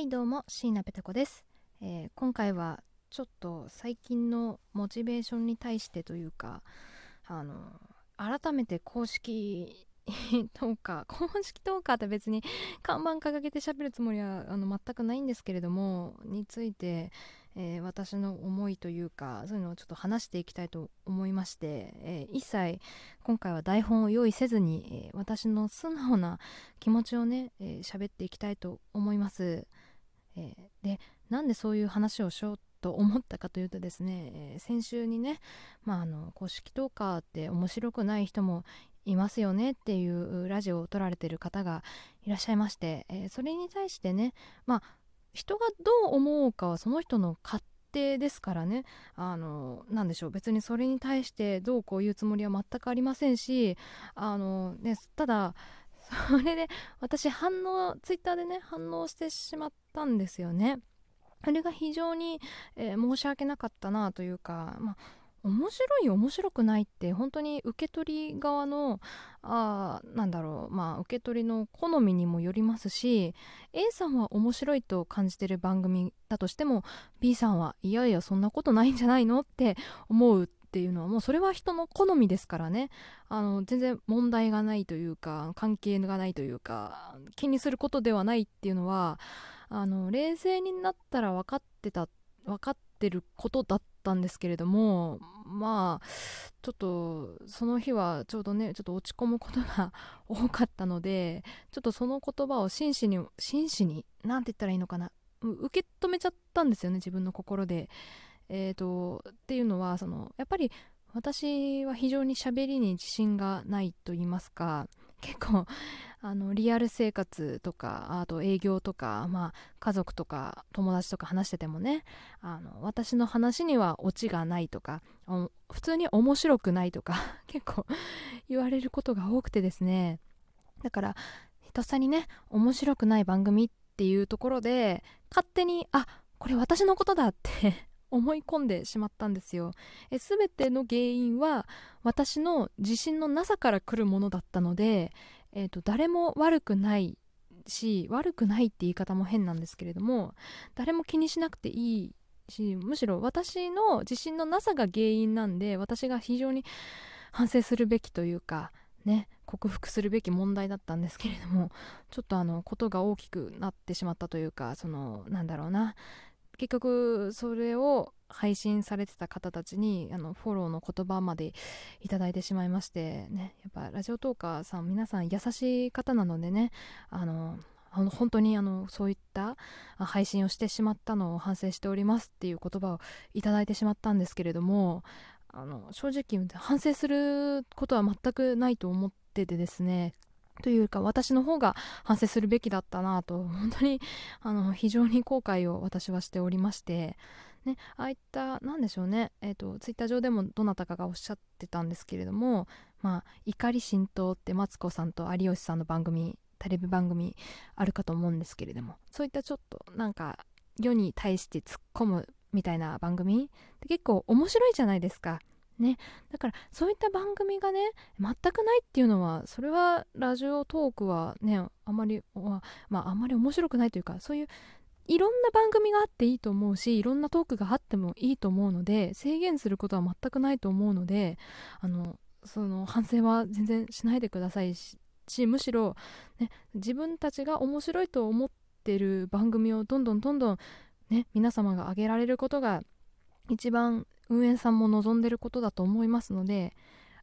はいどうも椎名ペタ子です、えー今回はちょっと最近のモチベーションに対してというかあの改めて公式トーカー公式トーカーって別に看板掲げて喋るつもりはあの全くないんですけれどもについて、えー私の思いというかそういうのをちょっと話していきたいと思いまして、えー一切今回は台本を用意せずに、えー私の素直な気持ちをねえー喋、っていきたいと思います。えーでなんでそういう話をしようと思ったかというとですね、えー先週にね、まあ、あの公式トーカーって面白くない人もいますよねっていうラジオを撮られてる方がいらっしゃいまして、えーそれに対してねまあ人がどう思うかはその人の勝手ですからね。あのなんでしょう別にそれに対してどうこう言うつもりは全くありませんしあの、ね、ただそれで私反応ツイッターでね反応してしまったんですよね。あれが非常に、えー申し訳なかったなというか、まあ、面白い面白くないって本当に受け取り側のあなんだろうまあ受け取りの好みにもよりますし A さんは面白いと感じてる番組だとしても B さんはいやいやそんなことないんじゃないのって思うっていうのはもうそれは人の好みですからねあの全然問題がないというか関係がないというか気にすることではないっていうのはあの冷静になったら分かってた分かってることだったんですけれどもまあちょっとその日はちょうどねちょっと落ち込むことが多かったのでちょっとその言葉を真摯に真摯に何て言ったらいいのかな受け止めちゃったんですよね自分の心で。えー、とっていうのはそのやっぱり私は非常に喋りに自信がないと言いますか結構 あのリアル生活とかあと営業とか、まあ、家族とか友達とか話しててもねあの私の話にはオチがないとか普通に面白くないとか 結構言われることが多くてですね。だからとっさにね面白くない番組っていうところで勝手にあこれ私のことだって思い込んでしまったんですよ。え全ての原因は私の自信のなさから来るものだったので、えー、と誰も悪くないし悪くないって言い方も変なんですけれども誰も気にしなくていいしむしろ私の自信のなさが原因なんで私が非常に反省するべきというかね克服するべき問題だったんですけれどもちょっとあのことが大きくなってしまったというかそのなんだろうな。結局それを配信されてた方たちにあのフォローの言葉までいただいてしまいましてねやっぱラジオトーカーさん皆さん優しい方なのでねあのあの本当にあのそういった配信をしてしまったのを反省しておりますっていう言葉をいただいてしまったんですけれどもあの正直反省することは全くないと思っててですねというか私の方が反省するべきだったなと 本当にあの非常に後悔を私はしておりまして、ね、ああいったなんでしょうね、えー、とツイッター上でもどなたかがおっしゃってたんですけれども「まあ、怒り浸透」ってマツコさんと有吉さんの番組テレビ番組あるかと思うんですけれどもそういったちょっとなんか世に対して突っ込むみたいな番組って結構面白いじゃないですか。ね、だからそういった番組がね全くないっていうのはそれはラジオトークはねあまりまああんまり面白くないというかそういういろんな番組があっていいと思うしいろんなトークがあってもいいと思うので制限することは全くないと思うのであのその反省は全然しないでくださいししむしろ、ね、自分たちが面白いと思ってる番組をどんどんどんどん、ね、皆様が上げられることが一番運営さんも望んでることだと思いますので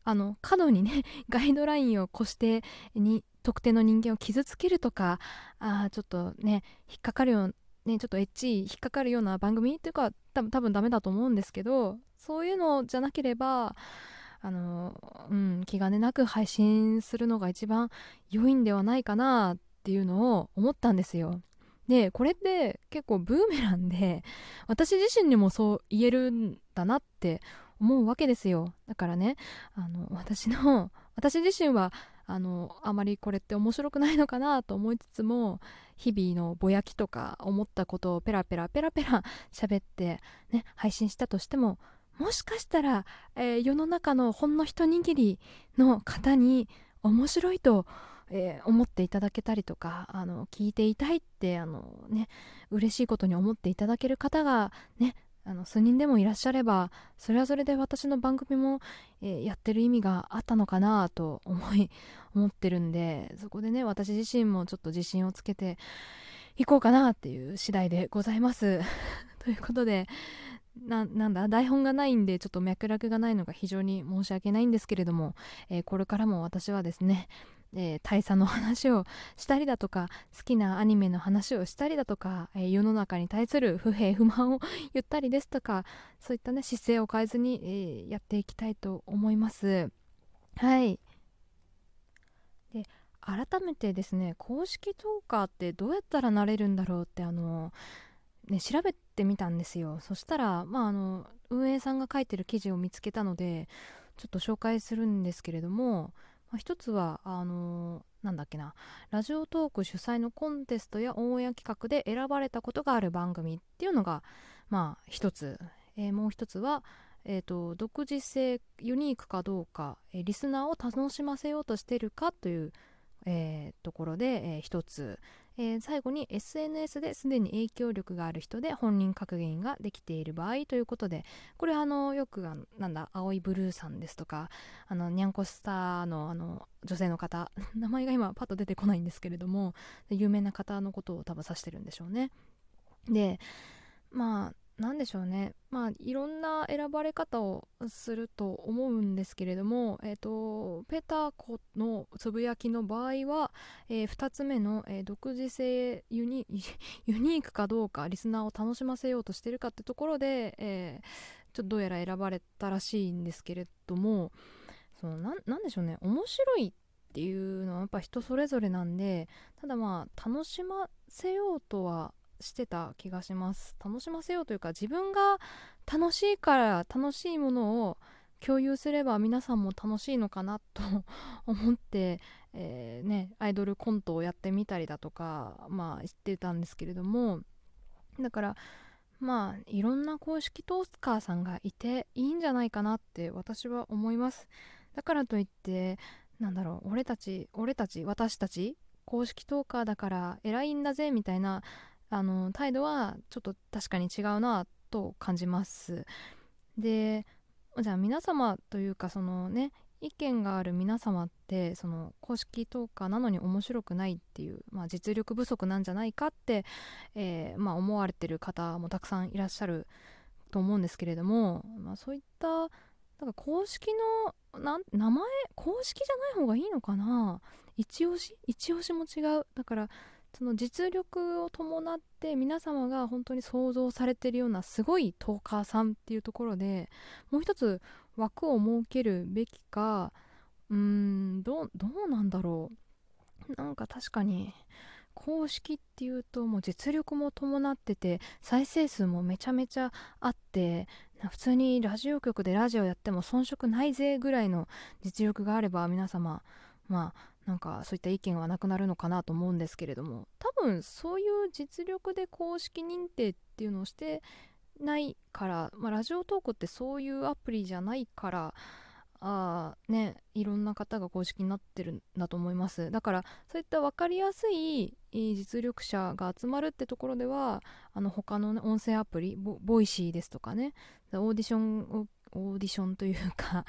あの過度にね ガイドラインを越してに特定の人間を傷つけるとかあちょっとね引っかかるようなねちょっとエッチ引っかかるような番組っていうか多分多分ダメだと思うんですけどそういうのじゃなければあの、うん、気兼ねなく配信するのが一番良いんではないかなっていうのを思ったんですよ。でこれって結構ブーメランで 私自身にもそう言えるんだなって思うわけですよ。だからねあの私の 私自身はあのあまりこれって面白くないのかなと思いつつも日々のぼやきとか思ったことをペラペラペラペラ 喋って、ね、配信したとしてももしかしたら、えー世の中のほんの一握りの方に面白いとえー、思っていただけたりとかあの聞いていたいってあのね嬉しいことに思っていただける方がねあの数人でもいらっしゃればそれはそれで私の番組も、えー、やってる意味があったのかなと思い思ってるんでそこでね私自身もちょっと自信をつけていこうかなっていう次第でございます。ということでなんだ台本がないんでちょっと脈絡がないのが非常に申し訳ないんですけれども、えー、これからも私はですね、えー、大佐の話をしたりだとか好きなアニメの話をしたりだとか、えー、世の中に対する不平不満を言ったりですとかそういったね姿勢を変えずに、えー、やっていきたいと思います。はい。で改めてですね公式トーカーってどうやったらなれるんだろうってあのね調べてみたんですよ。そしたらまああの運営さんが書いてる記事を見つけたのでちょっと紹介するんですけれどもまあ、一つはあのー、なんだっけな。ラジオトーク主催のコンテストやオンエア企画で選ばれたことがある番組っていうのがまあ一つ、えー、もう一つはえーと、独自性ユニークかどうか、えー、リスナーを楽しませようとしてるかという、えー、ところで、えー、一つ、えー、最後に SNS ですでに影響力がある人で本人格言ができている場合ということでこれあのよくなんだ青いブルーさんですとかあのニャンコスターのあの女性の方 名前が今パッと出てこないんですけれども有名な方のことを多分指してるんでしょうね。でまあ何でしょうね。まあいろんな選ばれ方をすると思うんですけれども、えーと、ペタコのつぶやきの場合は、えー、2つ目の、えー、独自性ユニ ークかどうかリスナーを楽しませようとしてるかってところで、えー、ちょっとどうやら選ばれたらしいんですけれどもそのななんでしょうね。面白いっていうのはやっぱ人それぞれなんでただまあ楽しませようとはしてた気がします。楽しませようというか自分が楽しいから楽しいものを共有すれば皆さんも楽しいのかなと思って、えー、ね、アイドルコントをやってみたりだとかまあ言ってたんですけれどもだからまあいろんな公式トーカーさんがいていいんじゃないかなって私は思います。だからといってなんだろう俺たち俺たち私たち公式トーカーだから偉いんだぜみたいなあの態度はちょっと確かに違うなと感じます。でじゃあ皆様というかそのね意見がある皆様ってその公式トーカーなのに面白くないっていう、まあ、実力不足なんじゃないかって、えー、まあ、思われてる方もたくさんいらっしゃると思うんですけれども、まあ、そういったなんか公式のな名前公式じゃない方がいいのかな？一押し？一押しも違う。だからその実力を伴って皆様が本当に想像されているようなすごいトーカーさんっていうところでもう一つ枠を設けるべきかうーんどうなんだろう。なんか確かに公式っていうともう実力も伴ってて再生数もめちゃめちゃあって普通にラジオ局でラジオやっても遜色ないぜぐらいの実力があれば皆様まあなんかそういった意見はなくなるのかなと思うんですけれども多分そういう実力で公式認定っていうのをしてないから、まあ、ラジオトークってそういうアプリじゃないからあねいろんな方が公式になってるんだと思います。だからそういった分かりやすい実力者が集まるってところではあの他の、ね、音声アプリ Voicy ですとかねオーディションオーディションというか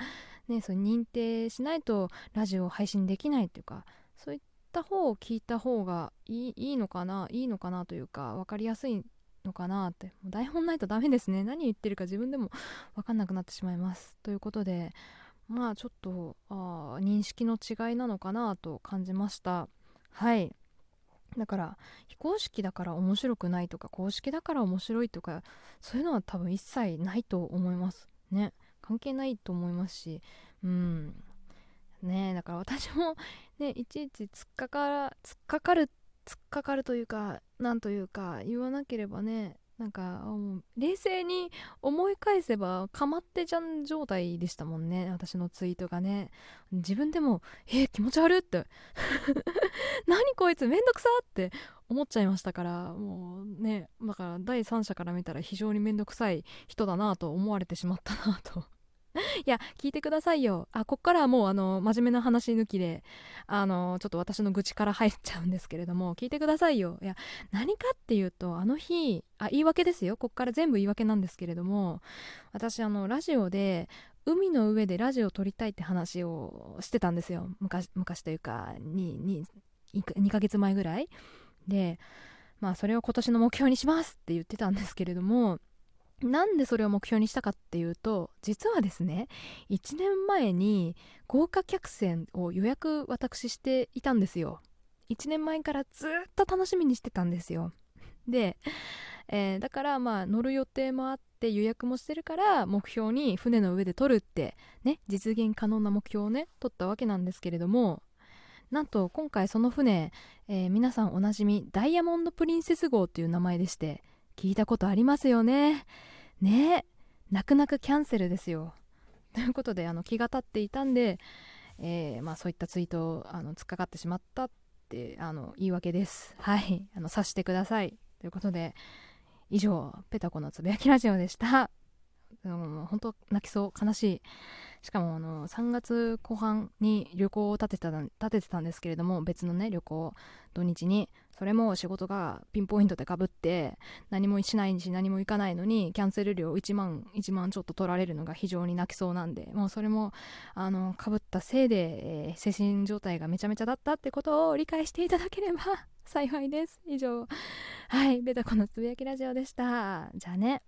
ね、そ認定しないとラジオを配信できないっていうかそういった方を聞いた方がいいいいのかないいのかなというか分かりやすいのかなって。もう台本ないとダメですね。何言ってるか自分でも分かんなくなってしまいます。ということでまあちょっとあ認識の違いなのかなと感じました。はい。だから非公式だから面白くないとか公式だから面白いとかそういうのは多分一切ないと思います。ね。関係ないと思いますしうん。ねだから私もねいちいち突っかか突っかかる突っかかるというかなんというか言わなければねなんか冷静に思い返せばかまってじゃん状態でしたもんね私のツイートがね。自分でもえー、気持ち悪って。何こいつめんどくさって思っちゃいましたからもうねだから第三者から見たら非常にめんどくさい人だなと思われてしまったなと。いや聞いてくださいよ。あこっからはもうあの真面目な話抜きであのちょっと私の愚痴から入っちゃうんですけれども聞いてくださいよ。いや何かっていうとあの日あ言い訳ですよ。こっから全部言い訳なんですけれども私あのラジオで海の上でラジオを撮りたいって話をしてたんですよ。昔昔というか 2, 2, 2ヶ月前ぐらい。でまあそれを今年の目標にしますって言ってたんですけれどもなんでそれを目標にしたかっていうと実はですね1年前に豪華客船を予約私していたんですよ。1年前からずっと楽しみにしてたんですよ。で、えー、だからまあ乗る予定もあって予約もしてるから目標に船の上で撮るってね実現可能な目標をね取ったわけなんですけれどもなんと今回その船、えー、皆さんおなじみダイヤモンド・プリンセス号っていう名前でして聞いたことありますよね。ね泣く泣くキャンセルですよ。ということであの気が立っていたんで、えー、まあ、そういったツイートをあの突っかかってしまったってあの言い訳です。はい。あの察してください。ということで以上ペタコのつぶやきラジオでした。本当泣きそう。悲しい。しかもあの3月後半に旅行を立てた立ててたんですけれども別のね旅行土日にそれも仕事がピンポイントでかぶって何もしないし何も行かないのにキャンセル料1万1万ちょっと取られるのが非常に泣きそうなんでもうそれもあのかぶったせいで、えー、精神状態がめちゃめちゃだったってことを理解していただければ 幸いです。以上。はい。ベタコのつぶやきラジオでした。じゃあね。